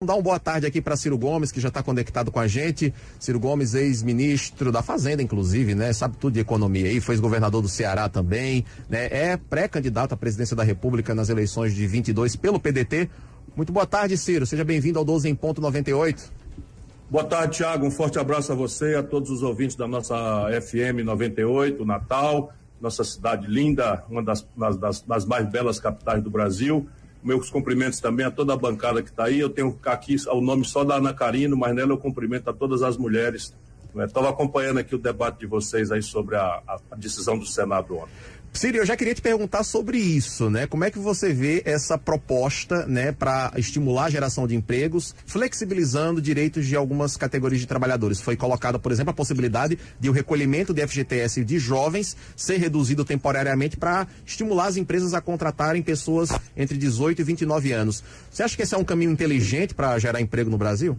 Dar uma boa tarde aqui para Ciro Gomes, que já está conectado com a gente. Ciro Gomes, ex-ministro da Fazenda, inclusive, né? Sabe tudo de economia aí, foi governador do Ceará também, né? É pré-candidato à presidência da República nas eleições de 22 pelo PDT. Muito boa tarde, Ciro. Seja bem-vindo ao 12 em ponto 98. Boa tarde, Thiago. Um forte abraço a você, a todos os ouvintes da nossa FM 98, Natal, nossa cidade linda, uma das, das, das mais belas capitais do Brasil meus cumprimentos também a toda a bancada que está aí. Eu tenho aqui o nome só da Ana Carino, mas nela eu cumprimento a todas as mulheres. Estava né? acompanhando aqui o debate de vocês aí sobre a, a decisão do Senado ontem. Ciro, eu já queria te perguntar sobre isso, né? Como é que você vê essa proposta, né, para estimular a geração de empregos, flexibilizando direitos de algumas categorias de trabalhadores? Foi colocada, por exemplo, a possibilidade de o recolhimento de FGTS de jovens ser reduzido temporariamente para estimular as empresas a contratarem pessoas entre 18 e 29 anos. Você acha que esse é um caminho inteligente para gerar emprego no Brasil?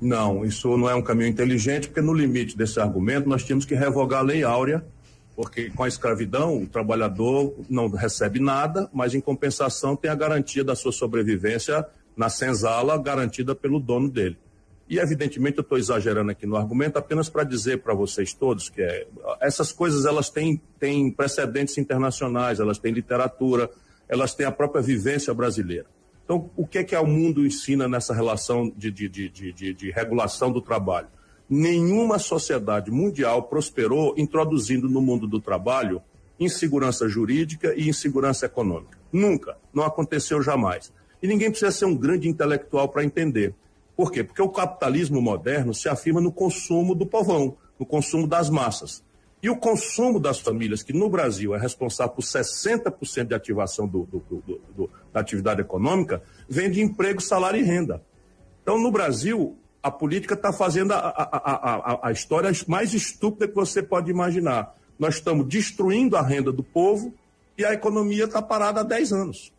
Não, isso não é um caminho inteligente, porque no limite desse argumento nós tínhamos que revogar a Lei Áurea porque com a escravidão o trabalhador não recebe nada, mas em compensação tem a garantia da sua sobrevivência na senzala garantida pelo dono dele. E evidentemente eu estou exagerando aqui no argumento apenas para dizer para vocês todos que é, essas coisas elas têm, têm precedentes internacionais, elas têm literatura, elas têm a própria vivência brasileira. Então, o que é que o mundo ensina nessa relação de, de, de, de, de regulação do trabalho? Nenhuma sociedade mundial prosperou introduzindo no mundo do trabalho insegurança jurídica e insegurança econômica. Nunca. Não aconteceu jamais. E ninguém precisa ser um grande intelectual para entender. Por quê? Porque o capitalismo moderno se afirma no consumo do povão, no consumo das massas. E o consumo das famílias, que no Brasil é responsável por 60% de ativação do, do, do, da atividade econômica, vem de emprego, salário e renda. Então, no Brasil, a política está fazendo a, a, a, a, história mais estúpida que você pode imaginar. Nós estamos destruindo a renda do povo e a economia está parada há 10 anos.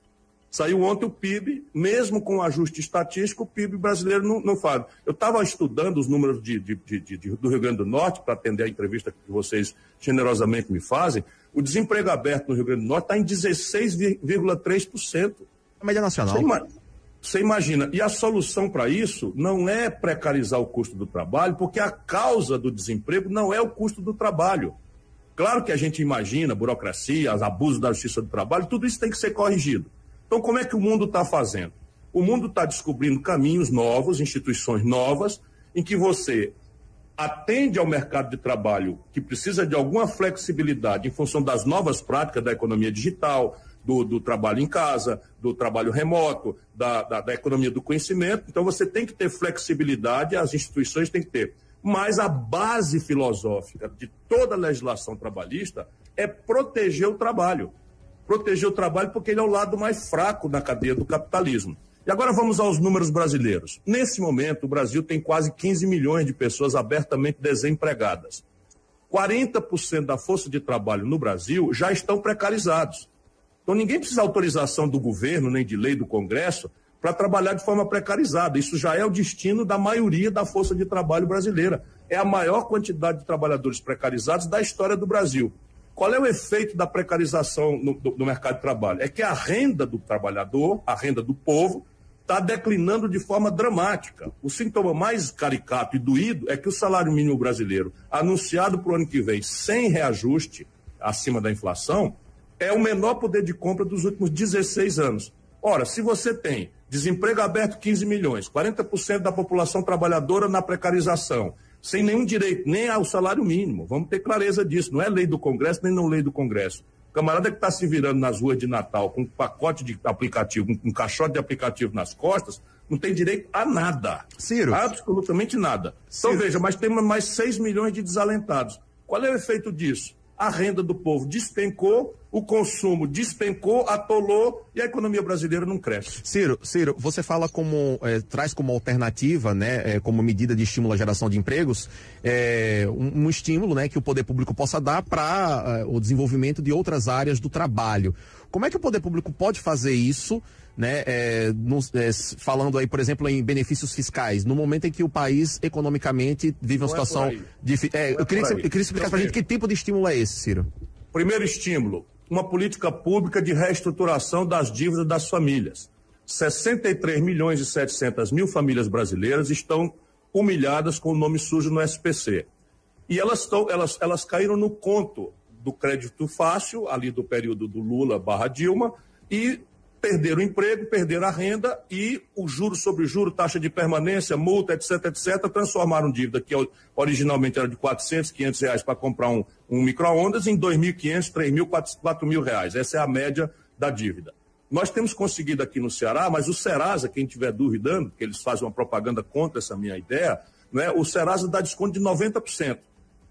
Saiu ontem o PIB, mesmo com o ajuste estatístico, o PIB brasileiro não, não faz. Eu estava estudando os números de, de, de, do Rio Grande do Norte para atender a entrevista que vocês generosamente me fazem. O desemprego aberto no Rio Grande do Norte está em 16,3%. A média nacional. Você, você imagina, e a solução para isso não é precarizar o custo do trabalho, porque a causa do desemprego não é o custo do trabalho. Claro que a gente imagina burocracia, abusos da justiça do trabalho, tudo isso tem que ser corrigido. Então, como é que o mundo está fazendo? O mundo está descobrindo caminhos novos, instituições novas, em que você atende ao mercado de trabalho que precisa de alguma flexibilidade em função das novas práticas da economia digital, do, do trabalho em casa, do trabalho remoto, da, da, da economia do conhecimento. Então você tem que ter flexibilidade, as instituições têm que ter. Mas a base filosófica de toda a legislação trabalhista é proteger o trabalho. Proteger o trabalho porque ele é o lado mais fraco na cadeia do capitalismo. E agora vamos aos números brasileiros. Nesse momento, o Brasil tem quase 15 milhões de pessoas abertamente desempregadas. 40% da força de trabalho no Brasil já estão precarizados. Então ninguém precisa de autorização do governo, nem de lei do Congresso, para trabalhar de forma precarizada. Isso já é o destino da maioria da força de trabalho brasileira. É a maior quantidade de trabalhadores precarizados da história do Brasil. Qual é o efeito da precarização no, do, no mercado de trabalho? É que a renda do trabalhador, a renda do povo, está declinando de forma dramática. O sintoma mais caricato e doído é que o salário mínimo brasileiro, anunciado para o ano que vem sem reajuste acima da inflação, é o menor poder de compra dos últimos 16 anos. Ora, se você tem desemprego aberto 15 milhões, 40% da população trabalhadora na precarização, sem nenhum direito nem ao salário mínimo, vamos ter clareza disso, não é lei do Congresso nem não lei do Congresso. O camarada que está se virando nas ruas de Natal com um pacote de aplicativo, com um caixote de aplicativo nas costas, não tem direito a nada. Ciro. Absolutamente nada. Então Ciro. veja, mas temos mais 6 milhões de desalentados. Qual é o efeito disso? A renda do povo despencou, o consumo despencou, atolou e a economia brasileira não cresce. Ciro, Ciro, você fala como é, traz como alternativa, né, é, como medida de estímulo à geração de empregos, é, um, um, estímulo, né, que o poder público possa dar para o desenvolvimento de outras áreas do trabalho. Como é que o poder público pode fazer isso? Né, é, é, falando aí, por exemplo, em benefícios fiscais, no momento em que o país economicamente vive uma Não é situação é difícil. É, eu, queria que, eu queria explicar para a gente que tipo de estímulo é esse, Ciro. Primeiro estímulo, uma política pública de reestruturação das dívidas das famílias. 63 milhões e 700 mil famílias brasileiras estão humilhadas com o nome sujo no SPC. E elas, tão, elas, elas caíram no conto do crédito fácil, ali do período do Lula barra Dilma, e perderam o emprego, perderam a renda e o juro sobre juro, taxa de permanência, multa, etc, etc, transformaram dívida que originalmente era de 400, 500 reais para comprar um, um micro-ondas em 2.500, 3.000, 4.000 mil reais. Essa é a média da dívida. Nós temos conseguido aqui no Ceará, mas o Serasa, quem estiver duvidando, que eles fazem uma propaganda contra essa minha ideia, né, o Serasa dá desconto de 90%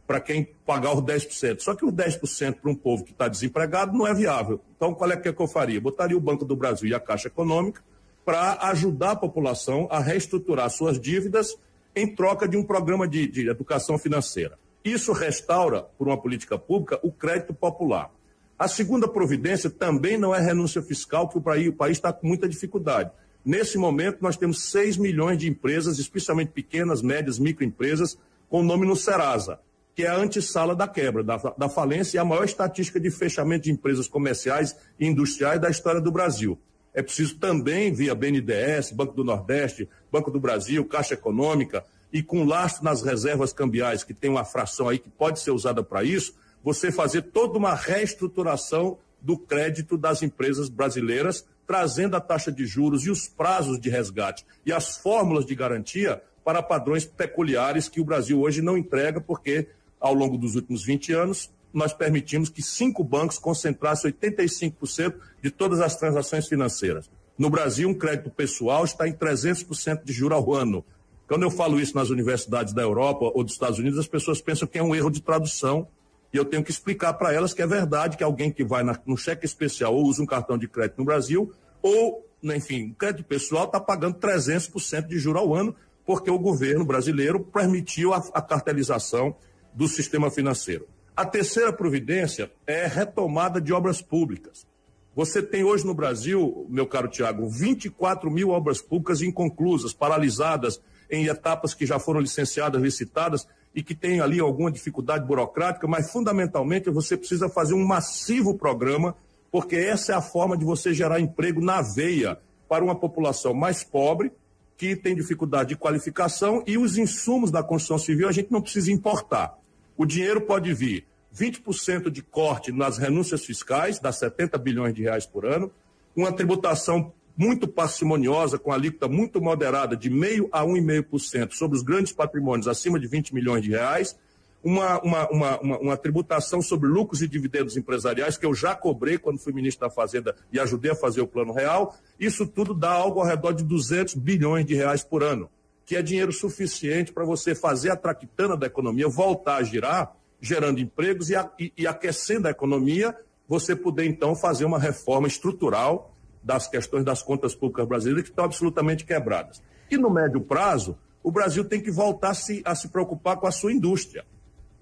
para quem pagar os 10%. Só que os 10% para um povo que está desempregado não é viável. Então, qual é que, é que eu faria? Botaria o Banco do Brasil e a Caixa Econômica para ajudar a população a reestruturar suas dívidas em troca de um programa de, de educação financeira. Isso restaura, por uma política pública, o crédito popular. A segunda providência também não é renúncia fiscal, que o país está com muita dificuldade. Nesse momento, nós temos 6 milhões de empresas, especialmente pequenas, médias, microempresas, com nome no Serasa que é a antessala da quebra, da, da falência e a maior estatística de fechamento de empresas comerciais e industriais da história do Brasil. É preciso também, via BNDES, Banco do Nordeste, Banco do Brasil, Caixa Econômica, e com lastro nas reservas cambiais, que tem uma fração aí que pode ser usada para isso, você fazer toda uma reestruturação do crédito das empresas brasileiras, trazendo a taxa de juros e os prazos de resgate e as fórmulas de garantia para padrões peculiares que o Brasil hoje não entrega, porque ao longo dos últimos 20 anos, nós permitimos que cinco bancos concentrassem 85% de todas as transações financeiras. No Brasil, um crédito pessoal está em 300% de juro ao ano. Quando eu falo isso nas universidades da Europa ou dos Estados Unidos, as pessoas pensam que é um erro de tradução. E eu tenho que explicar para elas que é verdade que alguém que vai na, no cheque especial ou usa um cartão de crédito no Brasil, ou, enfim, crédito pessoal está pagando 300% de juro ao ano, porque o governo brasileiro permitiu a, a cartelização do sistema financeiro. A terceira providência é retomada de obras públicas. Você tem hoje no Brasil, meu caro Tiago, 24 mil obras públicas inconclusas, paralisadas em etapas que já foram licenciadas, licitadas e que têm ali alguma dificuldade burocrática, mas fundamentalmente você precisa fazer um massivo programa, porque essa é a forma de você gerar emprego na veia para uma população mais pobre, que tem dificuldade de qualificação e os insumos da construção civil a gente não precisa importar. O dinheiro pode vir 20% de corte nas renúncias fiscais, dá 70 bilhões de reais por ano, uma tributação muito parcimoniosa, com alíquota muito moderada, de meio a 1,5% sobre os grandes patrimônios acima de 20 milhões de reais, uma, uma, uma, uma, tributação sobre lucros e dividendos empresariais, que eu já cobrei quando fui ministro da Fazenda e ajudei a fazer o Plano Real. Isso tudo dá algo ao redor de 200 bilhões de reais por ano que é dinheiro suficiente para você fazer a traquitana da economia voltar a girar, gerando empregos e, a, e, e aquecendo a economia, você poder então fazer uma reforma estrutural das questões das contas públicas brasileiras que estão absolutamente quebradas. E no médio prazo, o Brasil tem que voltar a se, a se preocupar com a sua indústria.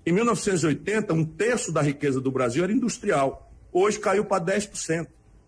Em 1980, um terço da riqueza do Brasil era industrial. Hoje caiu para 10%.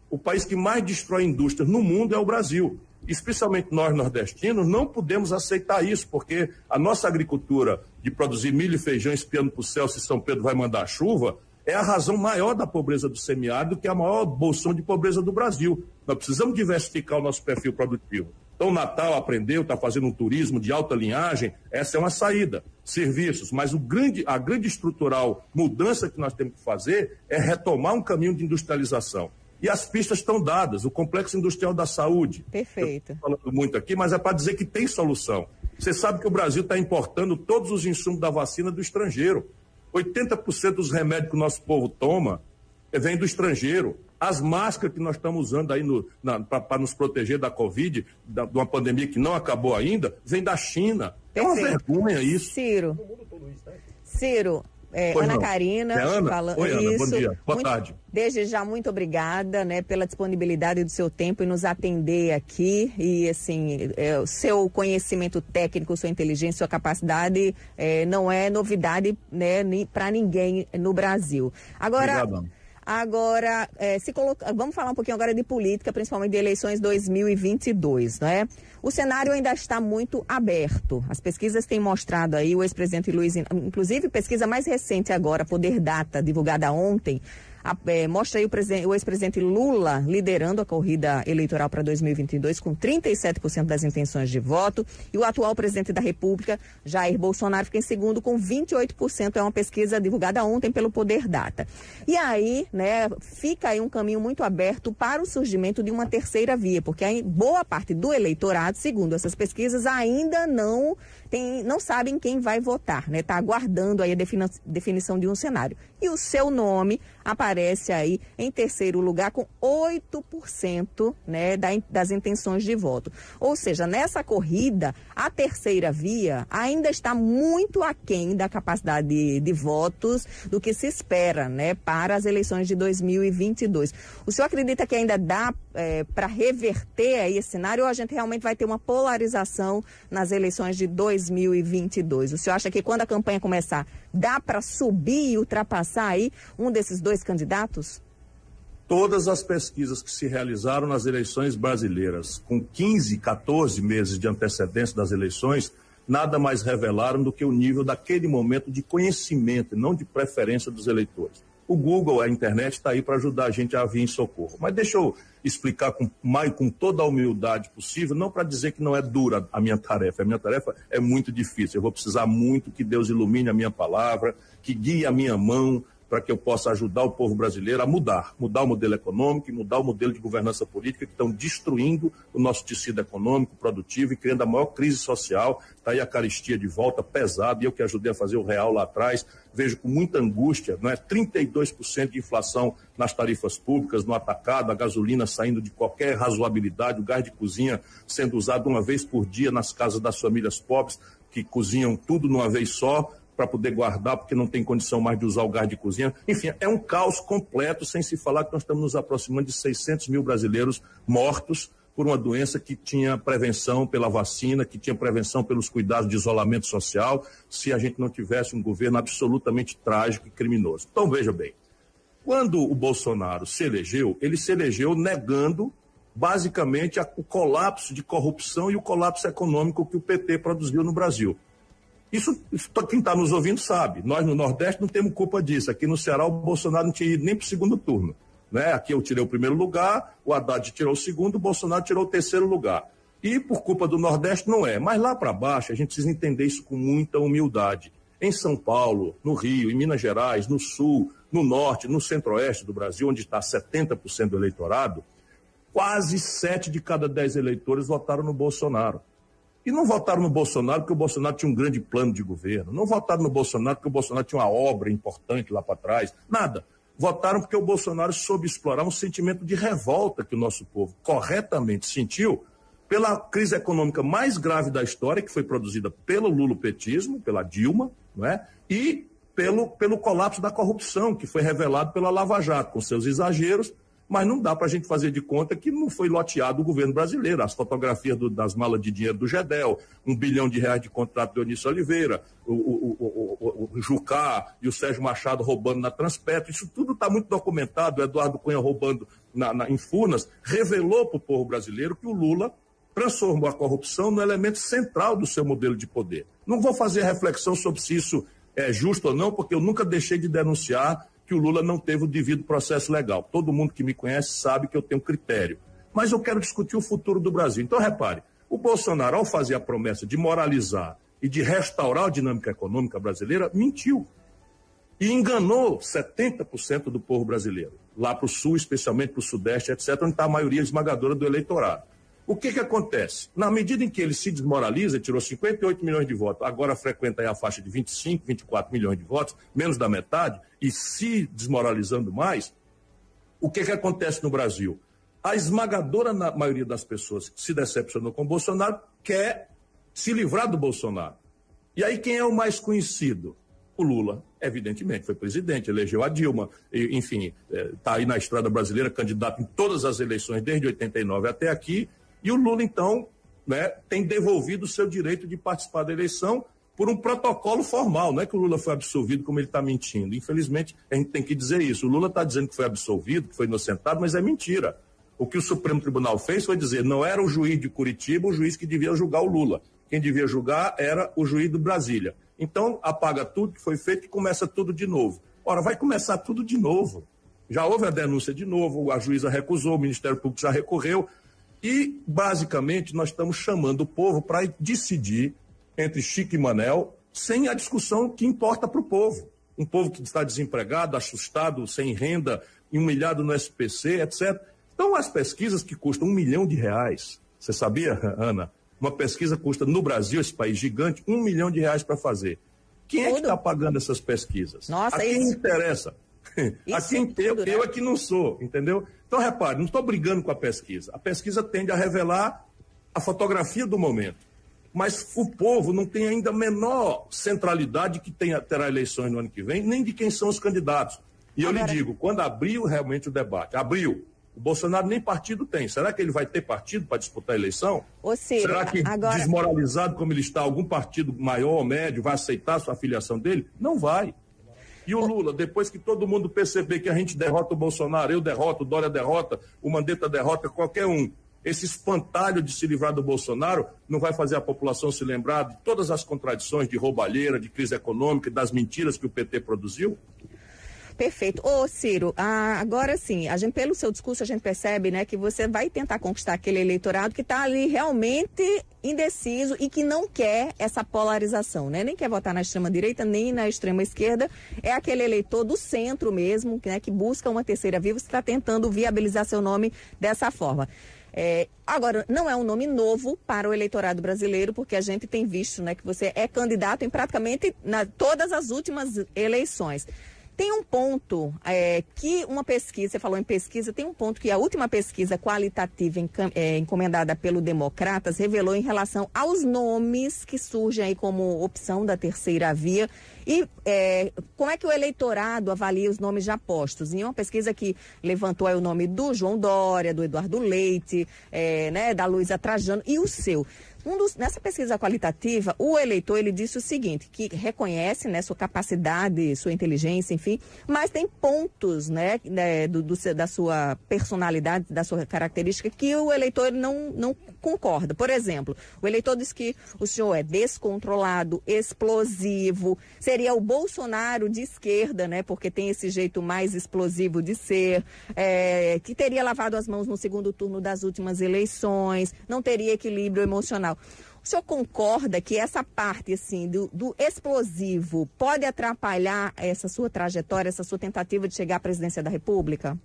O país que mais destrói indústrias no mundo é o Brasil especialmente nós nordestinos, não podemos aceitar isso, porque a nossa agricultura de produzir milho e feijão espiando para o céu se São Pedro vai mandar chuva, é a razão maior da pobreza do semiárido, que é a maior bolsão de pobreza do Brasil. Nós precisamos diversificar o nosso perfil produtivo. Então, Natal aprendeu, está fazendo um turismo de alta linhagem, essa é uma saída. Serviços, mas o grande, a grande estrutural mudança que nós temos que fazer é retomar um caminho de industrialização. E as pistas estão dadas, o Complexo Industrial da Saúde. Perfeito. Estou falando muito aqui, mas é para dizer que tem solução. Você sabe que o Brasil está importando todos os insumos da vacina do estrangeiro. 80% dos remédios que o nosso povo toma vem do estrangeiro. As máscaras que nós estamos usando aí para nos proteger da Covid, da, de uma pandemia que não acabou ainda, vem da China. Perfeito. É uma vergonha isso. Ciro. Ciro, é, Ana não. Karina. É Ana? Falando, Oi, Ana, isso. bom dia. Boa muito, tarde. Desde já, muito obrigada né, pela disponibilidade do seu tempo e nos atender aqui. E, assim, é, o seu conhecimento técnico, sua inteligência, sua capacidade é, não é novidade né, para ninguém no Brasil. Agora. Agora, é, se coloca... vamos falar um pouquinho agora de política, principalmente de eleições 2022, né? O cenário ainda está muito aberto. As pesquisas têm mostrado aí, o ex-presidente Luiz, inclusive pesquisa mais recente agora, Poder Data, divulgada ontem, é, mostra aí o, o ex-presidente Lula liderando a corrida eleitoral para 2022 com 37% das intenções de voto e o atual presidente da República, Jair Bolsonaro, fica em segundo com 28%. É uma pesquisa divulgada ontem pelo Poder Data. E aí, né, fica aí um caminho muito aberto para o surgimento de uma terceira via, porque aí boa parte do eleitorado, segundo essas pesquisas, ainda não tem, não sabem quem vai votar, né? Está aguardando aí a definição de um cenário. E o seu nome aparece aí em terceiro lugar com 8% né, das intenções de voto. Ou seja, nessa corrida, a terceira via ainda está muito aquém da capacidade de, de votos do que se espera né, para as eleições de 2022. O senhor acredita que ainda dá é, para reverter aí esse cenário ou a gente realmente vai ter uma polarização nas eleições de 2022? O senhor acha que quando a campanha começar, dá para subir e ultrapassar aí um desses dois candidatos? Todas as pesquisas que se realizaram nas eleições brasileiras, com 15, 14 meses de antecedência das eleições, nada mais revelaram do que o nível daquele momento de conhecimento, não de preferência dos eleitores. O Google, a internet, está aí para ajudar a gente a vir em socorro. Mas deixa eu explicar com, mais, com toda a humildade possível, não para dizer que não é dura a minha tarefa. A minha tarefa é muito difícil. Eu vou precisar muito que Deus ilumine a minha palavra, que guie a minha mão, para que eu possa ajudar o povo brasileiro a mudar, mudar o modelo econômico e mudar o modelo de governança política que estão destruindo o nosso tecido econômico, produtivo e criando a maior crise social. Está aí a caristia de volta pesada, e eu que ajudei a fazer o real lá atrás, vejo com muita angústia, não é? 32% de inflação nas tarifas públicas, no atacado, a gasolina saindo de qualquer razoabilidade, o gás de cozinha sendo usado uma vez por dia nas casas das famílias pobres, que cozinham tudo numa vez só, para poder guardar, porque não tem condição mais de usar o gás de cozinha. Enfim, é um caos completo, sem se falar que nós estamos nos aproximando de 600 mil brasileiros mortos por uma doença que tinha prevenção pela vacina, que tinha prevenção pelos cuidados de isolamento social, se a gente não tivesse um governo absolutamente trágico e criminoso. Então, veja bem, quando o Bolsonaro se elegeu, ele se elegeu negando basicamente o colapso de corrupção e o colapso econômico que o PT produziu no Brasil. Isso, isso quem está nos ouvindo sabe. Nós no Nordeste não temos culpa disso. Aqui no Ceará o Bolsonaro não tinha ido nem para o segundo turno. Né? Aqui eu tirei o primeiro lugar, o Haddad tirou o segundo, o Bolsonaro tirou o terceiro lugar. E por culpa do Nordeste não é. Mas lá para baixo a gente precisa entender isso com muita humildade. Em São Paulo, no Rio, em Minas Gerais, no Sul, no Norte, no Centro-Oeste do Brasil, onde está 70% do eleitorado, quase sete de cada dez eleitores votaram no Bolsonaro. E não votaram no Bolsonaro porque o Bolsonaro tinha um grande plano de governo. Não votaram no Bolsonaro porque o Bolsonaro tinha uma obra importante lá para trás. Nada. Votaram porque o Bolsonaro soube explorar um sentimento de revolta que o nosso povo corretamente sentiu pela crise econômica mais grave da história, que foi produzida pelo lulopetismo, pela Dilma, não é? e pelo, pelo colapso da corrupção, que foi revelado pela Lava Jato, com seus exageros, mas não dá para a gente fazer de conta que não foi loteado o governo brasileiro. As fotografias do, das malas de dinheiro do Gedel, um bilhão de reais de contrato do Eunício Oliveira, o, o, o, o, Jucá e o Sérgio Machado roubando na Transpetro, isso tudo está muito documentado. O Eduardo Cunha roubando na, na, em Furnas revelou para o povo brasileiro que o Lula transformou a corrupção no elemento central do seu modelo de poder. Não vou fazer reflexão sobre se isso é justo ou não, porque eu nunca deixei de denunciar que o Lula não teve o devido processo legal. Todo mundo que me conhece sabe que eu tenho critério. Mas eu quero discutir o futuro do Brasil. Então, repare, o Bolsonaro, ao fazer a promessa de moralizar e de restaurar a dinâmica econômica brasileira, mentiu. E enganou 70% do povo brasileiro, lá para o sul, especialmente para o sudeste, etc., onde está a maioria esmagadora do eleitorado. O que, que acontece? Na medida em que ele se desmoraliza, tirou 58 milhões de votos, agora frequenta a faixa de 25, 24 milhões de votos, menos da metade, e se desmoralizando mais, o que, que acontece no Brasil? A esmagadora maioria das pessoas que se decepcionou com o Bolsonaro quer se livrar do Bolsonaro. E aí quem é o mais conhecido? O Lula, evidentemente, foi presidente, elegeu a Dilma, enfim, está é, aí na estrada brasileira, candidato em todas as eleições desde 89 até aqui, e o Lula, então, né, tem devolvido o seu direito de participar da eleição por um protocolo formal. Não é que o Lula foi absolvido como ele está mentindo. Infelizmente, a gente tem que dizer isso. O Lula está dizendo que foi absolvido, que foi inocentado, mas é mentira. O que o Supremo Tribunal fez foi dizer não era o juiz de Curitiba o juiz que devia julgar o Lula. Quem devia julgar era o juiz do Brasília. Então, apaga tudo que foi feito e começa tudo de novo. Ora, vai começar tudo de novo. Já houve a denúncia de novo, a juíza recusou, o Ministério Público já recorreu. E, basicamente, nós estamos chamando o povo para decidir entre Chico e Manel sem a discussão que importa para o povo. Um povo que está desempregado, assustado, sem renda, humilhado no SPC, etc. Então, as pesquisas que custam um milhão de reais, você sabia, Ana? Uma pesquisa custa no Brasil, esse país gigante, um milhão de reais para fazer. Quem é que está pagando essas pesquisas? Nossa, a quem isso... interessa? Eu, né? eu é que não sou, entendeu? Então, repare, não estou brigando com a pesquisa. A pesquisa tende a revelar a fotografia do momento. Mas o povo não tem ainda a menor centralidade que tenha, terá eleições no ano que vem, nem de quem são os candidatos. E eu Agora... lhe digo, quando abriu realmente o debate, abriu, o Bolsonaro nem partido tem. Será que ele vai ter partido para disputar a eleição? Ô, Ciro, Será que, agora... desmoralizado como ele está, algum partido maior ou médio vai aceitar a sua afiliação dele? Não vai. E o Lula, depois que todo mundo perceber que a gente derrota o Bolsonaro, eu derroto, o Dória derrota, o Mandetta derrota, qualquer um, esse espantalho de se livrar do Bolsonaro não vai fazer a população se lembrar de todas as contradições de roubalheira, de crise econômica, das mentiras que o PT produziu? Perfeito. Ô, Ciro, ah, agora sim, a gente, pelo seu discurso, a gente percebe né, que você vai tentar conquistar aquele eleitorado que está ali realmente indeciso e que não quer essa polarização, né? Nem quer votar na extrema-direita, nem na extrema-esquerda. É aquele eleitor do centro mesmo, né, que busca uma terceira via. Você está tentando viabilizar seu nome dessa forma. É, agora, não é um nome novo para o eleitorado brasileiro, porque a gente tem visto né, que você é candidato em praticamente na, todas as últimas eleições. Tem um ponto é, que uma pesquisa, você falou em pesquisa, tem um ponto que a última pesquisa qualitativa é, encomendada pelo Democratas revelou em relação aos nomes que surgem aí como opção da terceira via e é, como é que o eleitorado avalia os nomes já postos? Em uma pesquisa que levantou o nome do João Dória, do Eduardo Leite, é, né, da Luísa Trajano e o seu. Um dos, nessa pesquisa qualitativa, o eleitor ele disse o seguinte, que reconhece né, sua capacidade, sua inteligência, enfim, mas tem pontos né, né do, do, da sua personalidade, da sua característica, que o eleitor não, não concorda. Por exemplo, o eleitor diz que o senhor é descontrolado, explosivo, seria o Bolsonaro de esquerda, né? Porque tem esse jeito mais explosivo de ser, é, que teria lavado as mãos no segundo turno das últimas eleições, não teria equilíbrio emocional. O senhor concorda que essa parte assim do, do, explosivo pode atrapalhar essa sua trajetória, essa sua tentativa de chegar à presidência da República?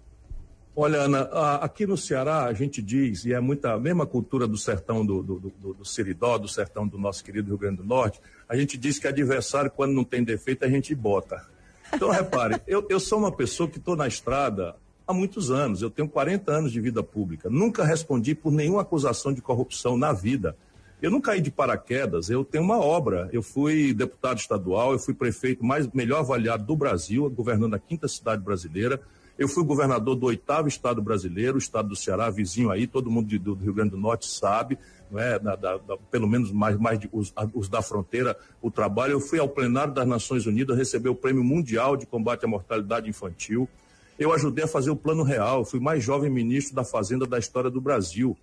Olha, Ana, aqui no Ceará a gente diz, e é muita a mesma cultura do sertão do, do, do, do Seridó, do sertão do nosso querido Rio Grande do Norte, a gente diz que adversário, quando não tem defeito, a gente bota. Então, repare, eu, eu sou uma pessoa que estou na estrada há muitos anos, eu tenho 40 anos de vida pública, nunca respondi por nenhuma acusação de corrupção na vida. Eu não caí de paraquedas, eu tenho uma obra. Eu fui deputado estadual, eu fui prefeito mais melhor avaliado do Brasil, governando a quinta cidade brasileira. Eu fui governador do oitavo estado brasileiro, o estado do Ceará, vizinho aí, todo mundo de, do Rio Grande do Norte sabe, não é? Da, da, da, pelo menos mais, mais de, os, os, da fronteira, o trabalho. Eu fui ao plenário das Nações Unidas receber o Prêmio Mundial de Combate à Mortalidade Infantil. Eu ajudei a fazer o Plano Real, fui mais jovem ministro da Fazenda da história do Brasil.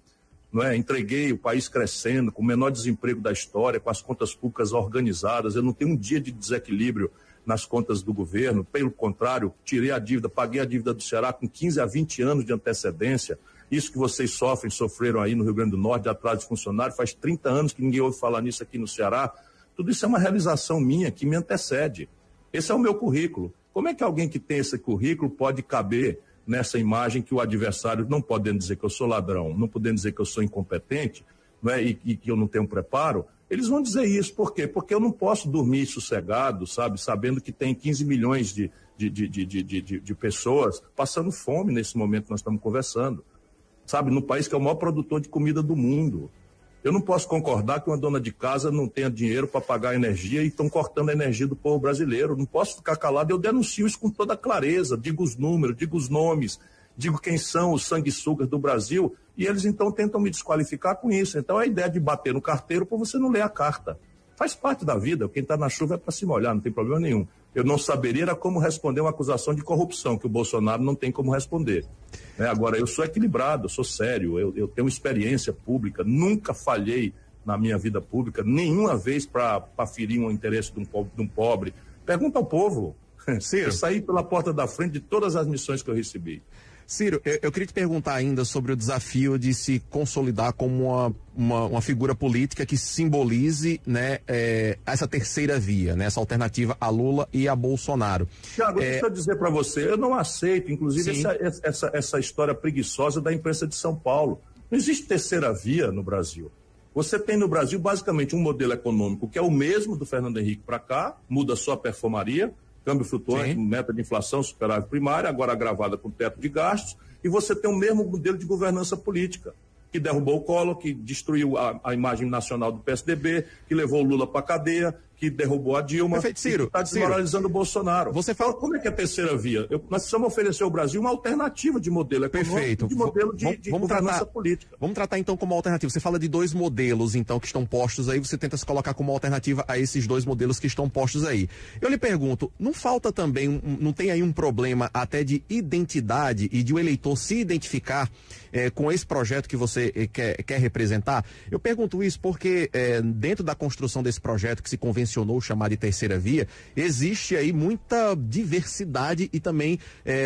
Não é? Entreguei o país crescendo, com o menor desemprego da história, com as contas públicas organizadas. Eu não tenho um dia de desequilíbrio nas contas do governo. Pelo contrário, tirei a dívida, paguei a dívida do Ceará com 15 a 20 anos de antecedência. Isso que vocês sofrem, sofreram aí no Rio Grande do Norte, de atraso de funcionário, faz 30 anos que ninguém ouve falar nisso aqui no Ceará. Tudo isso é uma realização minha que me antecede. Esse é o meu currículo. Como é que alguém que tem esse currículo pode caber nessa imagem que o adversário, não podendo dizer que eu sou ladrão, não podendo dizer que eu sou incompetente, não é? e, e que eu não tenho preparo, eles vão dizer isso, por quê? Porque eu não posso dormir sossegado, sabe, sabendo que tem 15 milhões de, de, de, de, de, de pessoas passando fome nesse momento que nós estamos conversando. Sabe, no país que é o maior produtor de comida do mundo. Eu não posso concordar que uma dona de casa não tenha dinheiro para pagar a energia e estão cortando a energia do povo brasileiro. Não posso ficar calado. Eu denuncio isso com toda clareza, digo os números, digo os nomes, digo quem são os sanguessugas do Brasil, e eles então tentam me desqualificar com isso. Então a ideia de bater no carteiro para você não ler a carta. Faz parte da vida, quem está na chuva é para se molhar, não tem problema nenhum. Eu não saberia como responder uma acusação de corrupção, que o Bolsonaro não tem como responder. É, agora, eu sou equilibrado, eu sou sério, eu, eu tenho experiência pública, nunca falhei na minha vida pública, nenhuma vez para ferir um interesse de um, de um pobre. Pergunta ao povo, Ciro. Eu saí pela porta da frente de todas as missões que eu recebi. Ciro, eu, eu, queria te perguntar ainda sobre o desafio de se consolidar como uma, uma, uma figura política que simbolize né, é, essa terceira via, né, essa alternativa a Lula e a Bolsonaro. Tiago, é... deixa eu dizer para você, eu não aceito, inclusive, essa, essa, essa história preguiçosa da imprensa de São Paulo. Não existe terceira via no Brasil. Você tem no Brasil basicamente um modelo econômico que é o mesmo do Fernando Henrique para cá, muda só a performaria, câmbio flutuante, Sim. meta de inflação, superávit primária, agora agravada com teto de gastos, e você tem o mesmo modelo de governança política, que derrubou o Collor, que destruiu a, a imagem nacional do PSDB, que levou o Lula para a cadeia, que derrubou a Dilma, Perfeito, Ciro, está desmoralizando o Bolsonaro. Você fala... Como é que é a terceira via? Eu, nós precisamos oferecer ao Brasil uma alternativa de modelo econômico, Perfeito. de modelo de, vamos, de vamos governança tratar, política. Vamos tratar então como alternativa. Você fala de dois modelos, então, que estão postos aí, você tenta se colocar como alternativa a esses dois modelos que estão postos aí. Eu lhe pergunto, não falta também, não tem aí um problema até de identidade e de o eleitor se identificar eh, com esse projeto que você eh, quer, quer representar? Eu pergunto isso porque eh, dentro da construção desse projeto que se convencionou chamar de terceira via, existe aí muita diversidade e também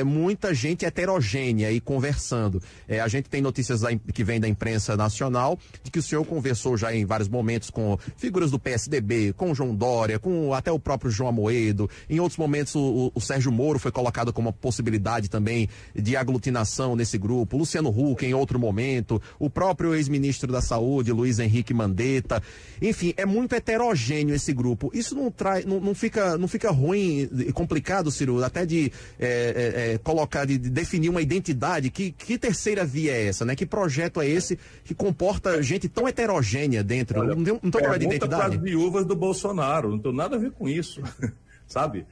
muita gente heterogênea aí conversando. A gente tem notícias da, que vem da imprensa nacional de que o senhor conversou já em vários momentos com figuras do PSDB, com João Dória, com até o próprio João Amoedo. Em outros momentos, o, o Sérgio Moro foi colocado como uma possibilidade também de aglutinação nesse grupo. Luciano Huck, em outro momento. O próprio ex-ministro da Saúde, Luiz Henrique Mandetta. Enfim, é muito heterogêneo esse grupo. Isso não traz não, não, fica, não fica ruim e complicado, Ciro, até de é, é, é, colocar, de, de, definir uma identidade? Que, que terceira via é essa, né? Que projeto é esse que comporta gente tão heterogênea dentro? Olha, não, não falando de identidade? as viúvas do Bolsonaro, não tem nada a ver com isso, sabe?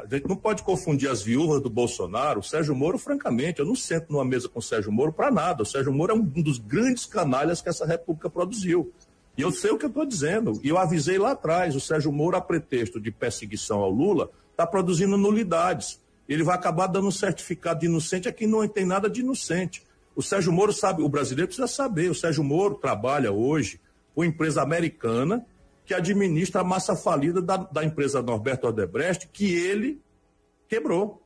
A gente não pode confundir as viúvas do Bolsonaro. O Sérgio Moro, francamente, eu não sento numa mesa com o Sérgio Moro para nada. O Sérgio Moro é um dos grandes canalhas que essa república produziu. E eu sei o que eu estou dizendo. E eu avisei lá atrás: o Sérgio Moro, a pretexto de perseguição ao Lula, está produzindo nulidades. Ele vai acabar dando um certificado de inocente a quem não tem nada de inocente. O Sérgio Moro sabe, o brasileiro precisa saber: o Sérgio Moro trabalha hoje com empresa americana que administra a massa falida da, da empresa Norberto Odebrecht, que ele quebrou.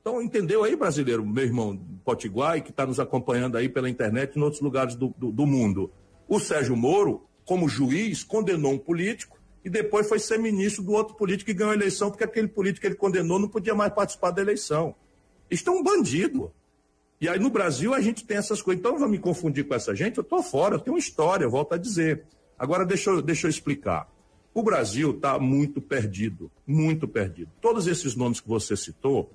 Então, entendeu aí, brasileiro, meu irmão Potiguar, que está nos acompanhando aí pela internet e em outros lugares do, do, do mundo? O Sérgio Moro, como juiz, condenou um político e depois foi ser ministro do outro político que ganhou a eleição, porque aquele político que ele condenou não podia mais participar da eleição. Isto é um bandido. E aí no Brasil a gente tem essas coisas. Então não vou me confundir com essa gente, eu estou fora, eu tenho uma história, volto a dizer. Agora deixa eu, deixa eu explicar. O Brasil está muito perdido, muito perdido. Todos esses nomes que você citou,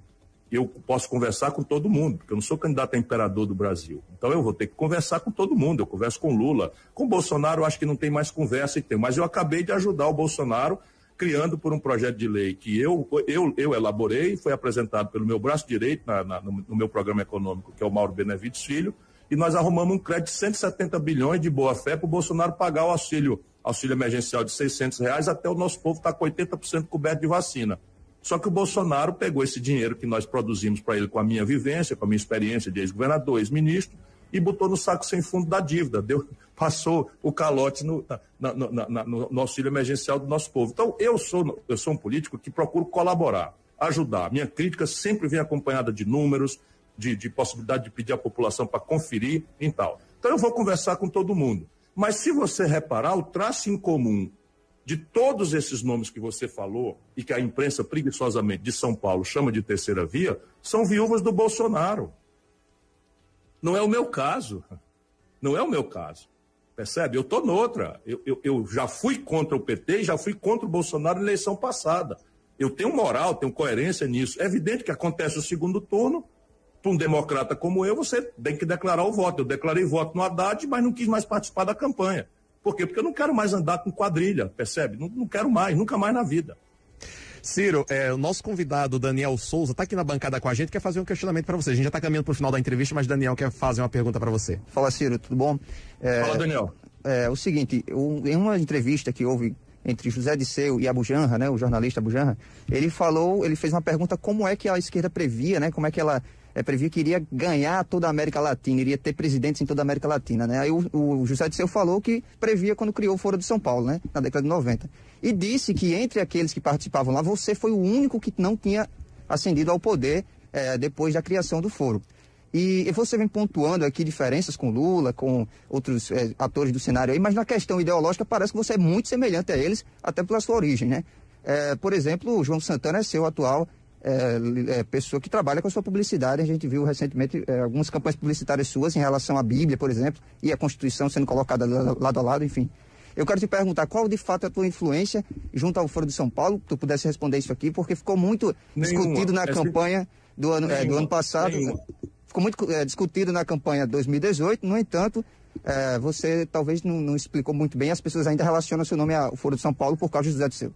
eu posso conversar com todo mundo, porque eu não sou candidato a imperador do Brasil. Então eu vou ter que conversar com todo mundo. Eu converso com Lula. Com Bolsonaro, eu acho que não tem mais conversa e tem. Mas eu acabei de ajudar o Bolsonaro criando por um projeto de lei que eu, eu, eu elaborei, foi apresentado pelo meu braço direito na, na, no, no, meu programa econômico, que é o Mauro Benevides Filho, e nós arrumamos um crédito de 170 bilhões de boa-fé para o Bolsonaro pagar o auxílio, auxílio emergencial de 600 reais, até o nosso povo estar tá com 80% coberto de vacina. Só que o Bolsonaro pegou esse dinheiro que nós produzimos para ele com a minha vivência, com a minha experiência de ex-governador, ex-ministro, e botou no saco sem fundo da dívida. Deu, passou o calote no, na, na, na, no auxílio emergencial do nosso povo. Então, eu sou, eu sou um político que procuro colaborar, ajudar. Minha crítica sempre vem acompanhada de números, de, de possibilidade de pedir à população para conferir e tal. Então, eu vou conversar com todo mundo. Mas se você reparar, o traço em comum de todos esses nomes que você falou e que a imprensa preguiçosamente de São Paulo chama de terceira via, são viúvas do Bolsonaro. Não é o meu caso. Não é o meu caso. Percebe? Eu estou noutra. Eu, eu, eu, já fui contra o PT já fui contra o Bolsonaro na eleição passada. Eu tenho moral, tenho coerência nisso. É evidente que acontece o segundo turno. Para um democrata como eu, você tem que declarar o voto. Eu declarei voto no Haddad, mas não quis mais participar da campanha. Por quê? Porque eu não quero mais andar com quadrilha, percebe? Não, não quero mais, nunca mais na vida. Ciro, é, o nosso convidado Daniel Souza está aqui na bancada com a gente, quer fazer um questionamento para você. A gente já está caminhando para o final da entrevista, mas Daniel quer fazer uma pergunta para você. Fala, Ciro, tudo bom? É, Fala, Daniel. É, o seguinte, em uma entrevista que houve entre José Disseu e Abujanra, né, o jornalista Abujanra, ele falou, ele fez uma pergunta como é que a esquerda previa, né, como é que ela é, previa que iria ganhar toda a América Latina, iria ter presidentes em toda a América Latina, né? Aí o, o José Disseu falou que previa quando criou o Foro de São Paulo, né? Na década de 90. E disse que entre aqueles que participavam lá, você foi o único que não tinha ascendido ao poder é, depois da criação do Foro. E, e, você vem pontuando aqui diferenças com Lula, com outros é, atores do cenário aí, mas na questão ideológica parece que você é muito semelhante a eles, até pela sua origem, né? É, por exemplo, o João Santana é seu atual é, é, pessoa que trabalha com a sua publicidade. A gente viu recentemente é, algumas campanhas publicitárias suas em relação à Bíblia, por exemplo, e a Constituição sendo colocada lado a lado, enfim. Eu quero te perguntar qual de fato é a tua influência junto ao Foro de São Paulo, tu pudesse responder isso aqui, porque ficou muito Nenhuma. discutido na campanha do ano, é, do ano passado. Nenhuma. Ficou muito é, discutido na campanha 2018, no entanto, é, você talvez não, não, explicou muito bem, as pessoas ainda relacionam seu nome ao Foro de São Paulo por causa de José de Seu.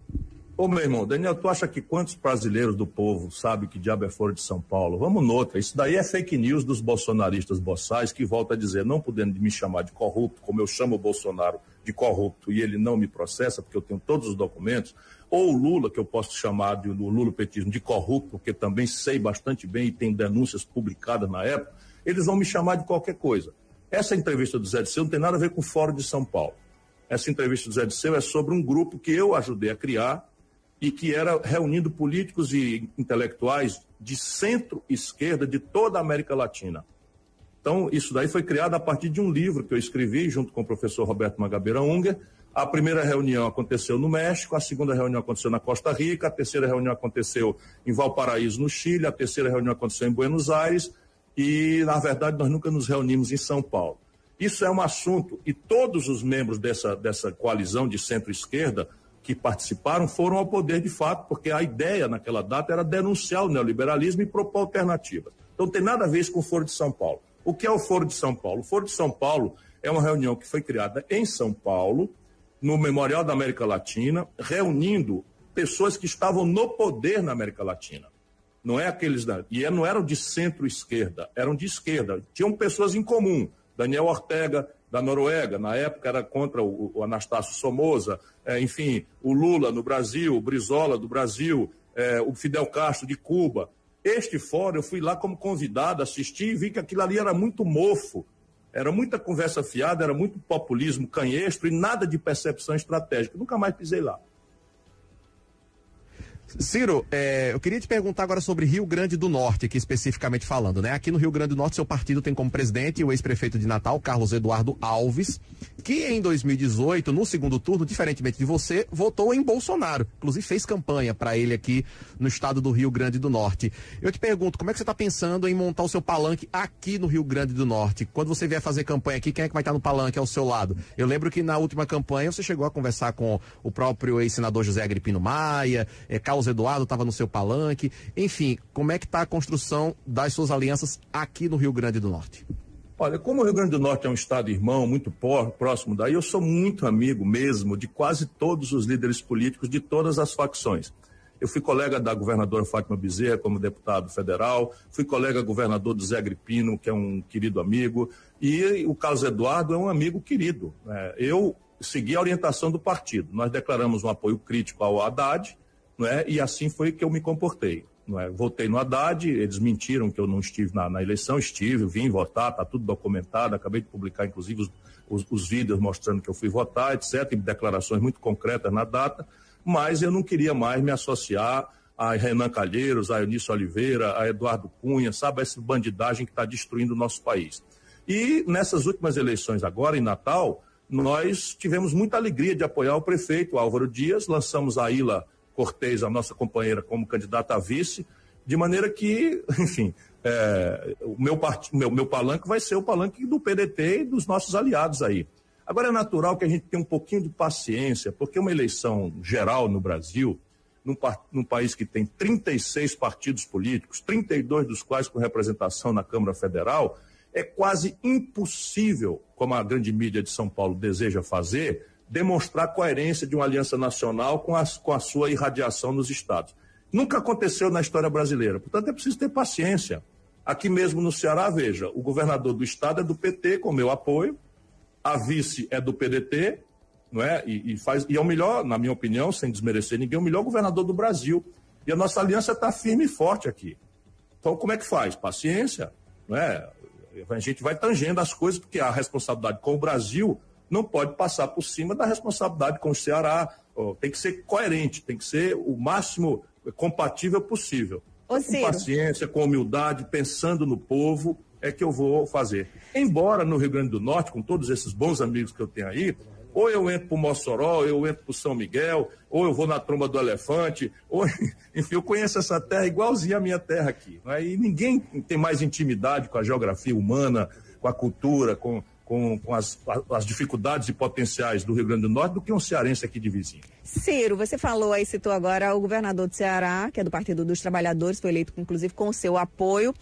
Ô meu irmão, Daniel, tu acha que quantos brasileiros do povo sabem que diabo é Foro de São Paulo? Vamos noutra. Isso daí é fake news dos bolsonaristas boçais que volta a dizer, não podendo me chamar de corrupto, como eu chamo o Bolsonaro de corrupto e ele não me processa, porque eu tenho todos os documentos, ou o Lula, que eu posso chamar de, do Lula-petismo de corrupto, porque também sei bastante bem e tem denúncias publicadas na época, eles vão me chamar de qualquer coisa. Essa entrevista do Zé Disseu não tem nada a ver com o Fórum de São Paulo. Essa entrevista do Zé Disseu é sobre um grupo que eu ajudei a criar e que era reunindo políticos e intelectuais de centro-esquerda de toda a América Latina. Então, isso daí foi criado a partir de um livro que eu escrevi junto com o professor Roberto Magabeira Unger. A primeira reunião aconteceu no México, a segunda reunião aconteceu na Costa Rica, a terceira reunião aconteceu em Valparaíso, no Chile, a terceira reunião aconteceu em Buenos Aires e, na verdade, nós nunca nos reunimos em São Paulo. Isso é um assunto e todos os membros dessa, dessa coalizão de centro-esquerda que participaram foram ao poder de fato, porque a ideia naquela data era denunciar o neoliberalismo e propor alternativas. Então, tem nada a ver isso com o Foro de São Paulo. O que é o Foro de São Paulo? O Foro de São Paulo é uma reunião que foi criada em São Paulo, no Memorial da América Latina, reunindo pessoas que estavam no poder na América Latina. Não é aqueles da. E é, não eram de centro-esquerda, eram de esquerda. Tinham pessoas em comum. Daniel Ortega, da Noruega, na época era contra o, o Anastácio Somoza, é, enfim, o Lula no Brasil, o Brizola do Brasil, é, o Fidel Castro de Cuba. Este fórum, eu fui lá como convidado, assisti e vi que aquilo ali era muito mofo, era muita conversa fiada, era muito populismo canhestro e nada de percepção estratégica. Nunca mais pisei lá. Ciro, é, eu queria te perguntar agora sobre Rio Grande do Norte, aqui especificamente falando, né? Aqui no Rio Grande do Norte, seu partido tem como presidente o ex-prefeito de Natal, Carlos Eduardo Alves, que em 2018, no segundo turno, diferentemente de você, votou em Bolsonaro. Inclusive fez campanha para ele aqui no estado do Rio Grande do Norte. Eu te pergunto, como é que você está pensando em montar o seu palanque aqui no Rio Grande do Norte? Quando você vier fazer campanha aqui, quem é que vai estar no palanque ao seu lado? Eu lembro que na última campanha você chegou a conversar com o próprio ex-senador José Agripino Maia, é, Carlos Carlos Eduardo estava no seu palanque. Enfim, como é que está a construção das suas alianças aqui no Rio Grande do Norte? Olha, como o Rio Grande do Norte é um estado irmão, muito próximo daí, eu sou muito amigo mesmo de quase todos os líderes políticos de todas as facções. Eu fui colega da governadora Fátima Bezerra como deputado federal, fui colega governador do Zé Agripino, que é um querido amigo, e o Carlos Eduardo é um amigo querido. Né? Eu segui a orientação do partido. Nós declaramos um apoio crítico ao Haddad, não é? E assim foi que eu me comportei. Não é? Votei no Haddad, eles mentiram que eu não estive na, na eleição, estive, vim votar, está tudo documentado, acabei de publicar, inclusive, os, os, os, vídeos mostrando que eu fui votar, etc., e declarações muito concretas na data, mas eu não queria mais me associar a Renan Calheiros, a Eunício Oliveira, a Eduardo Cunha, sabe, essa bandidagem que está destruindo o nosso país. E nessas últimas eleições agora, em Natal, nós tivemos muita alegria de apoiar o prefeito Álvaro Dias, lançamos a Ilha Cortez, a nossa companheira, como candidata a vice, de maneira que, enfim, é, o meu, part... meu, meu palanque vai ser o palanque do PDT e dos nossos aliados aí. Agora é natural que a gente tenha um pouquinho de paciência, porque uma eleição geral no Brasil, num, num, país que tem 36 partidos políticos, 32 dos quais com representação na Câmara Federal, é quase impossível, como a grande mídia de São Paulo deseja fazer, demonstrar coerência de uma aliança nacional com a, com a sua irradiação nos estados. Nunca aconteceu na história brasileira, portanto é preciso ter paciência. Aqui mesmo no Ceará, veja, o governador do estado é do PT, com meu apoio, a vice é do PDT, não é? E, e, faz, e é o melhor, na minha opinião, sem desmerecer ninguém, o melhor governador do Brasil. E a nossa aliança está firme e forte aqui. Então, como é que faz? Paciência, né? A gente vai tangendo as coisas, porque a responsabilidade com o Brasil não pode passar por cima da responsabilidade com o Ceará. Tem que ser coerente, tem que ser o máximo compatível possível. Ô, com paciência, com humildade, pensando no povo, é que eu vou fazer. Embora no Rio Grande do Norte, com todos esses bons amigos que eu tenho aí, ou eu entro para o Mossoró, ou eu entro para o São Miguel, ou eu vou na tromba do elefante, ou, enfim, eu conheço essa terra igualzinha a minha terra aqui. Né? E ninguém tem mais intimidade com a geografia humana, com a cultura, com, com, com as, as, dificuldades e potenciais do Rio Grande do Norte do que um cearense aqui de vizinho. Ciro, você falou aí, citou agora o governador do Ceará, que é do Partido dos Trabalhadores, foi eleito inclusive com o seu apoio.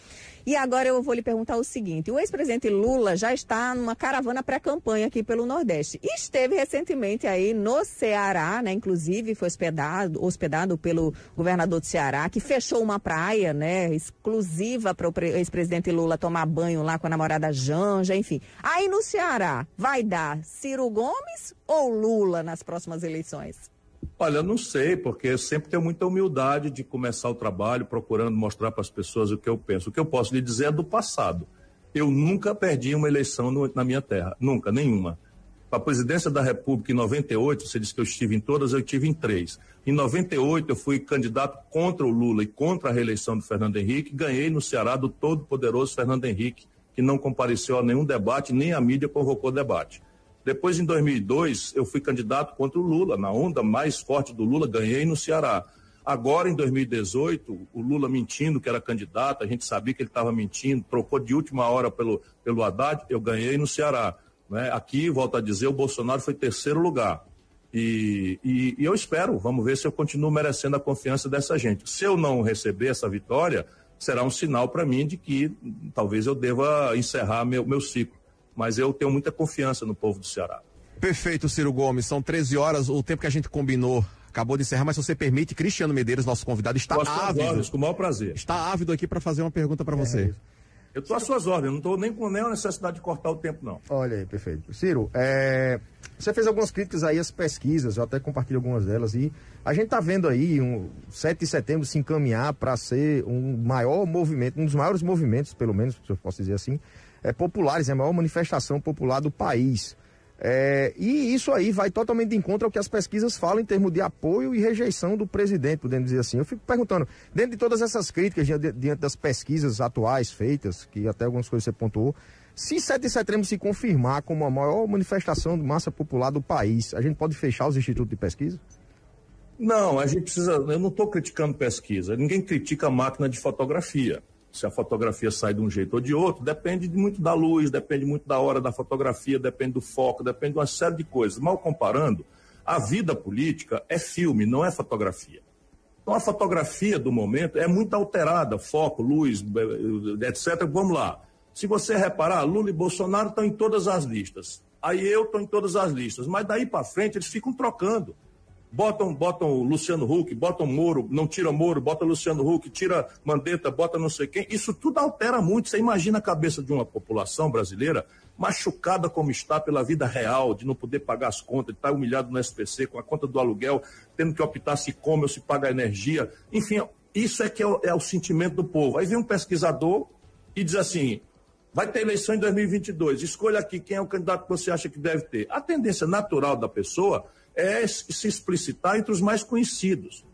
E agora eu vou lhe perguntar o seguinte: o ex-presidente Lula já está numa caravana pré-campanha aqui pelo Nordeste. Esteve recentemente aí no Ceará, né? Inclusive foi hospedado, hospedado pelo governador do Ceará, que fechou uma praia, né? Exclusiva para o ex-presidente Lula tomar banho lá com a namorada Janja, enfim. Aí no Ceará, vai dar Ciro Gomes ou Lula nas próximas eleições? Olha, não sei, porque eu sempre tenho muita humildade de começar o trabalho procurando mostrar para as pessoas o que eu penso. O que eu posso lhe dizer é do passado. Eu nunca perdi uma eleição no, na minha terra, nunca, nenhuma. Para a presidência da República em 98, você disse que eu estive em todas, eu estive em três. Em 98, eu fui candidato contra o Lula e contra a reeleição do Fernando Henrique, ganhei no Ceará do todo-poderoso Fernando Henrique, que não compareceu a nenhum debate, nem a mídia convocou debate. Depois, em 2002, eu fui candidato contra o Lula, na onda mais forte do Lula, ganhei no Ceará. Agora, em 2018, o Lula mentindo que era candidato, a gente sabia que ele estava mentindo, trocou de última hora pelo, pelo Haddad, eu ganhei no Ceará. Né? Aqui, volto a dizer, o Bolsonaro foi terceiro lugar. E, e, e eu espero, vamos ver se eu continuo merecendo a confiança dessa gente. Se eu não receber essa vitória, será um sinal para mim de que talvez eu deva encerrar meu, meu ciclo mas eu tenho muita confiança no povo do Ceará. Perfeito, Ciro Gomes. São 13 horas, o tempo que a gente combinou acabou de encerrar, mas se você permite, Cristiano Medeiros, nosso convidado, está Gosto ávido. Ordens, com o maior prazer. Está ávido aqui para fazer uma pergunta para é você. Eu estou às suas ordens, não estou nem com nem a necessidade de cortar o tempo, não. Olha aí, perfeito. Ciro, é, você fez algumas críticas aí às pesquisas, eu até compartilho algumas delas, e a gente está vendo aí um 7 de setembro se encaminhar para ser um maior movimento, um dos maiores movimentos, pelo menos, se eu posso dizer assim, é, populares, é a maior manifestação popular do país. É, e isso aí vai totalmente em contra ao que as pesquisas falam em termos de apoio e rejeição do presidente, podemos dizer assim. Eu fico perguntando, dentro de todas essas críticas, diante das pesquisas atuais feitas, que até algumas coisas você pontuou, se 7 de setembro se confirmar como a maior manifestação de massa popular do país, a gente pode fechar os institutos de pesquisa? Não, a gente precisa. Eu não estou criticando pesquisa. Ninguém critica a máquina de fotografia se a fotografia sai de um jeito ou de outro, depende muito da luz, depende muito da hora da fotografia, depende do foco, depende de uma série de coisas. Mal comparando, a vida política é filme, não é fotografia. Então a fotografia do momento é muito alterada, foco, luz, etc. Vamos lá. Se você reparar, Lula e Bolsonaro estão em todas as listas. Aí eu estou em todas as listas. Mas daí para frente eles ficam trocando botam, botam Luciano Huck, botam Moro, não tira Moro, bota Luciano Huck, tira Mandetta, bota não sei quem. Isso tudo altera muito. Você imagina a cabeça de uma população brasileira machucada como está pela vida real, de não poder pagar as contas, de estar humilhado no SPC, com a conta do aluguel, tendo que optar se come ou se paga energia. Enfim, isso é que é o, é o sentimento do povo. Aí vem um pesquisador e diz assim: vai ter eleição em 2022, escolha aqui quem é o candidato que você acha que deve ter. A tendência natural da pessoa é se explicitar entre os mais conhecidos,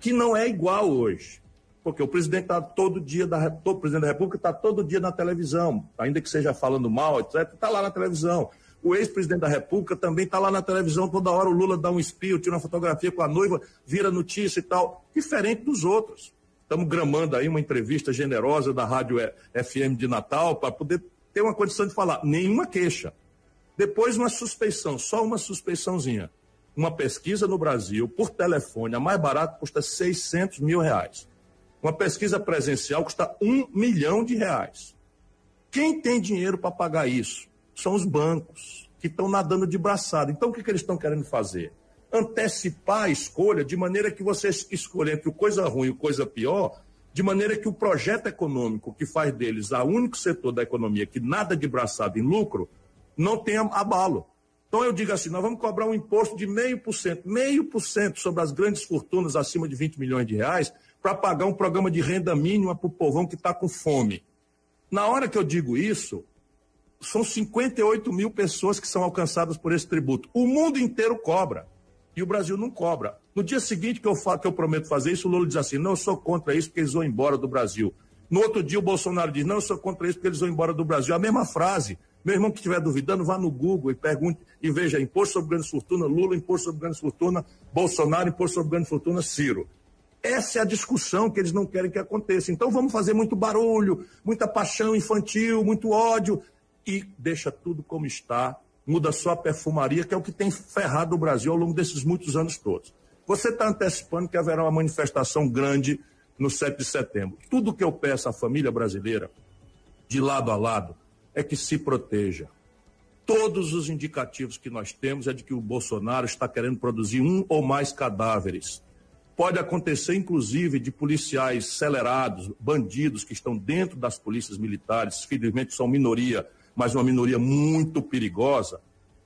que não é igual hoje. Porque o presidente está todo dia, da, todo presidente da República está todo dia na televisão, ainda que seja falando mal, etc., está lá na televisão. O ex-presidente da República também está lá na televisão, toda hora o Lula dá um espio, tira uma fotografia com a noiva, vira notícia e tal, diferente dos outros. Estamos gramando aí uma entrevista generosa da Rádio FM de Natal para poder ter uma condição de falar. Nenhuma queixa. Depois uma suspeição, só uma suspeiçãozinha uma pesquisa no Brasil por telefone, a mais barata custa 600 mil reais. Uma pesquisa presencial custa um milhão de reais. Quem tem dinheiro para pagar isso? São os bancos, que estão nadando de braçada. Então, o que, que eles estão querendo fazer? Antecipar a escolha de maneira que você escolha entre o coisa ruim e o coisa pior, de maneira que o projeto econômico que faz deles o único setor da economia que nada de braçada em lucro, não tenha abalo. Então eu digo assim, nós vamos cobrar um imposto de meio por cento, meio por cento sobre as grandes fortunas acima de 20 milhões de reais para pagar um programa de renda mínima para o povão que está com fome. Na hora que eu digo isso, são 58 mil pessoas que são alcançadas por esse tributo. O mundo inteiro cobra e o Brasil não cobra. No dia seguinte que eu, falo, que eu prometo fazer isso, o Lula diz assim: não, eu sou contra isso porque eles vão embora do Brasil. No outro dia o Bolsonaro diz: não, eu sou contra isso porque eles vão embora do Brasil. A mesma frase. Meu irmão que estiver duvidando, vá no Google e pergunte e veja imposto sobre grandes fortuna, Lula, imposto sobre grandes fortuna, Bolsonaro, imposto sobre grandes fortuna, Ciro. Essa é a discussão que eles não querem que aconteça. Então vamos fazer muito barulho, muita paixão infantil, muito ódio e deixa tudo como está, muda só a perfumaria, que é o que tem ferrado o Brasil ao longo desses muitos anos todos. Você está antecipando que haverá uma manifestação grande no 7 de setembro. Tudo que eu peço à família brasileira, de lado a lado, é que se proteja. Todos os indicativos que nós temos é de que o Bolsonaro está querendo produzir um ou mais cadáveres. Pode acontecer, inclusive, de policiais acelerados, bandidos que estão dentro das polícias militares, felizmente são minoria, mas uma minoria muito perigosa,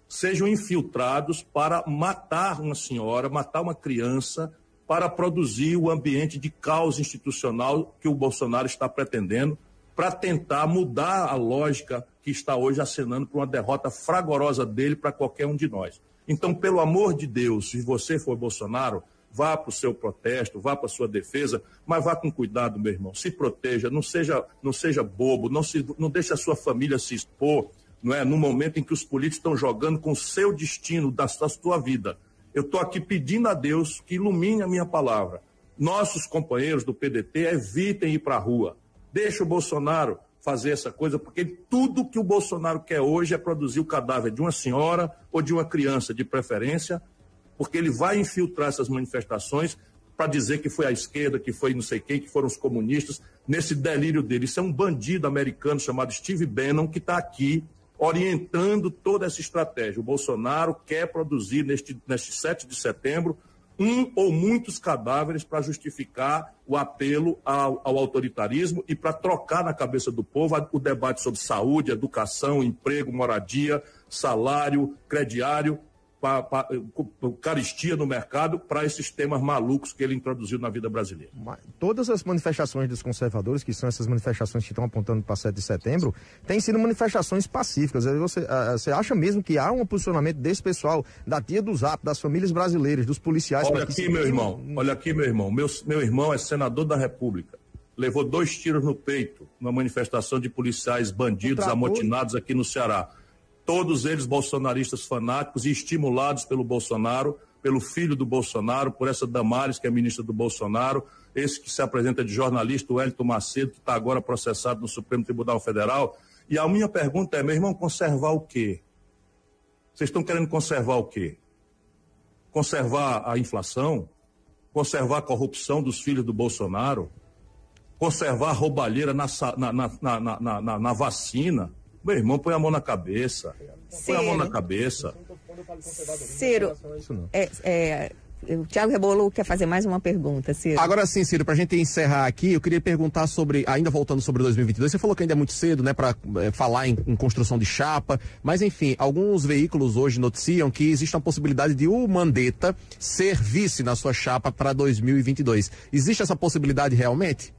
sejam infiltrados para matar uma senhora, matar uma criança, para produzir o ambiente de caos institucional que o Bolsonaro está pretendendo para tentar mudar a lógica que está hoje acenando para uma derrota fragorosa dele para qualquer um de nós. Então, pelo amor de Deus, se você for Bolsonaro, vá para o seu protesto, vá para a sua defesa, mas vá com cuidado, meu irmão. Se proteja, não seja, não seja bobo, não, se, não deixe a sua família se expor, não é? No momento em que os políticos estão jogando com o seu destino, da, sua vida. Eu estou aqui pedindo a Deus que ilumine a minha palavra. Nossos companheiros do PDT evitem ir para a rua Deixa o Bolsonaro fazer essa coisa, porque tudo que o Bolsonaro quer hoje é produzir o cadáver de uma senhora ou de uma criança, de preferência, porque ele vai infiltrar essas manifestações para dizer que foi a esquerda, que foi não sei quem, que foram os comunistas, nesse delírio dele. Isso é um bandido americano chamado Steve Bannon que está aqui orientando toda essa estratégia. O Bolsonaro quer produzir neste, neste 7 de setembro um ou muitos cadáveres para justificar o apelo ao, ao autoritarismo e para trocar na cabeça do povo o debate sobre saúde, educação, emprego, moradia, salário, crediário caristia no mercado para esses temas malucos que ele introduziu na vida brasileira. Todas as manifestações dos conservadores, que são essas manifestações que estão apontando para 7 de setembro, têm sido manifestações pacíficas. Você, você acha mesmo que há um posicionamento desse pessoal, da tia do Zap, das famílias brasileiras, dos policiais... Olha aqui, meu irmão, olha aqui, meu irmão. Meu, meu irmão é senador da República. Levou dois tiros no peito numa manifestação de policiais bandidos amotinados aqui no Ceará todos eles bolsonaristas fanáticos e estimulados pelo Bolsonaro, pelo filho do Bolsonaro, por essa Damares, que é ministra do Bolsonaro, esse que se apresenta de jornalista, o Hélito Macedo, que está agora processado no Supremo Tribunal Federal. E a minha pergunta é, meu irmão, conservar o quê? Vocês estão querendo conservar o quê? Conservar a inflação? Conservar a corrupção dos filhos do Bolsonaro? Conservar a roubalheira na, na, na, na, na vacina? Meu irmão, põe a mão na cabeça. Põe a mão na cabeça. Ciro, é, é, o Tiago Rebolo quer fazer mais uma pergunta, Ciro. Agora sim, Ciro, para a gente encerrar aqui, eu queria perguntar sobre, ainda voltando sobre 2022, você falou que ainda é muito cedo, né, para é, falar em, em, construção de chapa, mas enfim, alguns veículos hoje noticiam que existe uma possibilidade de o Mandetta ser vice na sua chapa para 2022. Existe essa possibilidade realmente?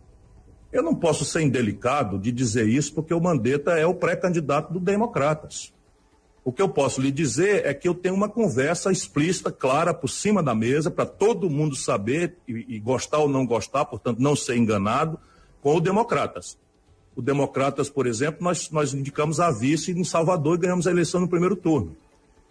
Eu não posso ser indelicado de dizer isso porque o Mandetta é o pré-candidato do Democratas. O que eu posso lhe dizer é que eu tenho uma conversa explícita, clara, por cima da mesa, para todo mundo saber e, e, gostar ou não gostar, portanto, não ser enganado, com o Democratas. O Democratas, por exemplo, nós, nós indicamos a vice em Salvador e ganhamos a eleição no primeiro turno.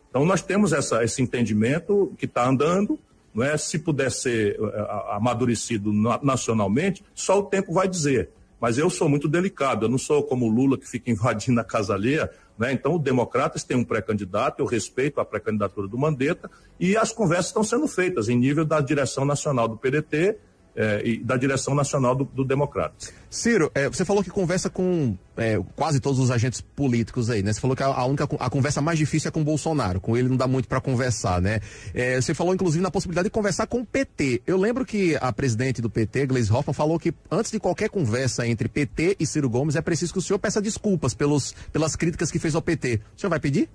Então, nós temos essa, esse entendimento que está andando, não é? Se puder ser eh, amadurecido nacionalmente, só o tempo vai dizer. Mas eu sou muito delicado, eu não sou como o Lula que fica invadindo a casa alheia, né? Então, o Democratas tem um pré-candidato, eu respeito a pré-candidatura do Mandetta, e as conversas estão sendo feitas em nível da direção nacional do PDT é, e da direção nacional do, do Democratas. Ciro, é, você falou que conversa com é, quase todos os agentes políticos aí, né? Você falou que a, a, única a conversa mais difícil é com o Bolsonaro, com ele não dá muito para conversar, né? É, você falou inclusive na possibilidade de conversar com o PT. Eu lembro que a presidente do PT, Gleisi Hoffmann, falou que antes de qualquer conversa entre PT e Ciro Gomes é preciso que o senhor peça desculpas pelos, pelas críticas que fez ao PT. O senhor vai pedir?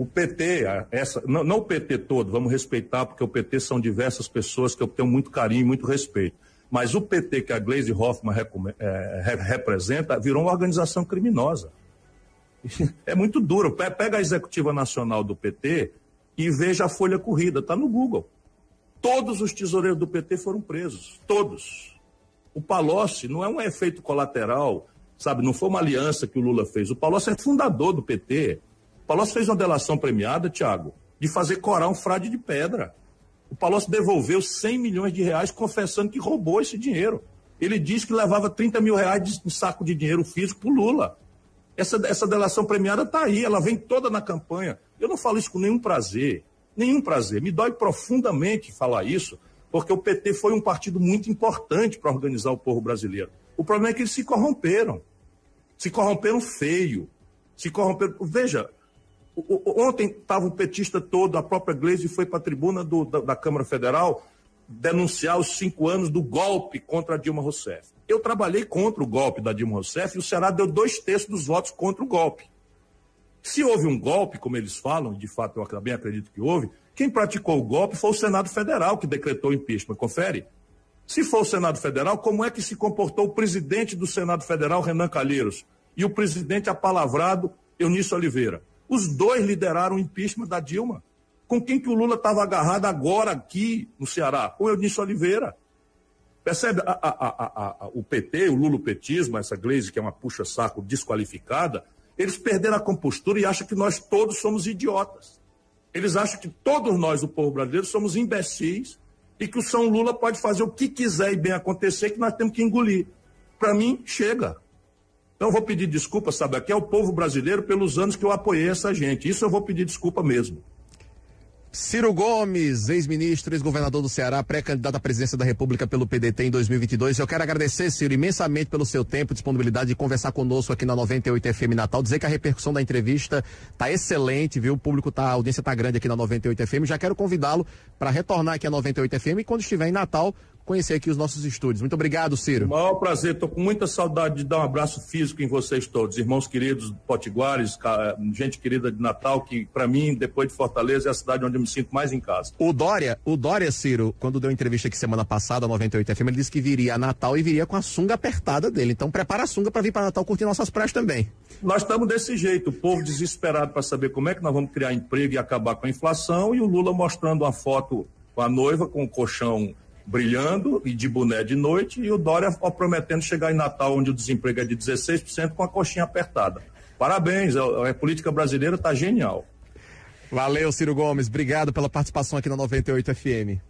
O PT, essa, não, não, o PT todo, vamos respeitar, porque o PT são diversas pessoas que eu tenho muito carinho e muito respeito. Mas o PT que a Gleisi Hoffmann é, representa virou uma organização criminosa. É muito duro. Pega a executiva nacional do PT e veja a folha corrida, está no Google. Todos os tesoureiros do PT foram presos, todos. O Palocci não é um efeito colateral, sabe? Não foi uma aliança que o Lula fez. O Palocci é fundador do PT. Palocci fez uma delação premiada, Tiago, de fazer corar um frade de pedra. O Palocci devolveu 100 milhões de reais confessando que roubou esse dinheiro. Ele disse que levava 30 mil reais de saco de dinheiro físico para Lula. Essa, essa delação premiada está aí, ela vem toda na campanha. Eu não falo isso com nenhum prazer, nenhum prazer. Me dói profundamente falar isso, porque o PT foi um partido muito importante para organizar o povo brasileiro. O problema é que eles se corromperam. Se corromperam feio. Se corromperam. Veja, ontem estava o petista todo, a própria Gleisi foi para a tribuna do, da, da Câmara Federal denunciar os cinco anos do golpe contra a Dilma Rousseff. Eu trabalhei contra o golpe da Dilma Rousseff e o Senado deu dois terços dos votos contra o golpe. Se houve um golpe, como eles falam, de fato eu também acredito que houve, quem praticou o golpe foi o Senado Federal que decretou o impeachment. Confere? Se for o Senado Federal, como é que se comportou o presidente do Senado Federal, Renan Calheiros, e o presidente apalavrado, Eunício Oliveira? Os dois lideraram o impeachment da Dilma. Com quem que o Lula estava agarrado agora aqui no Ceará? Com Eunício Oliveira. Percebe? A, a, a, o PT, o lulopetismo, essa Gleisi que é uma puxa-saco desqualificada, eles perderam a compostura e acham que nós todos somos idiotas. Eles acham que todos nós, o povo brasileiro, somos imbecis e que o São Lula pode fazer o que quiser e bem acontecer, que nós temos que engolir. Para mim, chega. Então, vou pedir desculpa, sabe, aqui é o povo brasileiro pelos anos que eu apoiei essa gente. Isso eu vou pedir desculpa mesmo. Ciro Gomes, ex-ministro, ex-governador do Ceará, pré-candidato à presidência da República pelo PDT em 2022. Eu quero agradecer, Ciro, imensamente pelo seu tempo disponibilidade de conversar conosco aqui na 98 FM Natal. Dizer que a repercussão da entrevista está excelente, viu? O público tá, a audiência está grande aqui na 98 FM. Já quero convidá-lo para retornar aqui à 98 FM e quando estiver em Natal, conhecer aqui os nossos estúdios. Muito obrigado, Ciro. Maior prazer, estou com muita saudade de dar um abraço físico em vocês todos, irmãos queridos potiguares, gente querida de Natal, que para mim, depois de Fortaleza, é a cidade onde eu me sinto mais em casa. O Dória, o Dória, Ciro, quando deu entrevista aqui semana passada, 98 FM, ele disse que viria a Natal e viria com a sunga apertada dele. Então prepara a sunga para vir para Natal curtir nossas praias também. Nós estamos desse jeito, o povo desesperado para saber como é que nós vamos criar emprego e acabar com a inflação, e o Lula mostrando uma foto com a noiva com o colchão brilhando e de boné de noite, e o Dória prometendo chegar em Natal, onde o desemprego é de 16%, com a coxinha apertada. Parabéns, a, a política brasileira está genial. Valeu, Ciro Gomes. Obrigado pela participação aqui na 98 FM.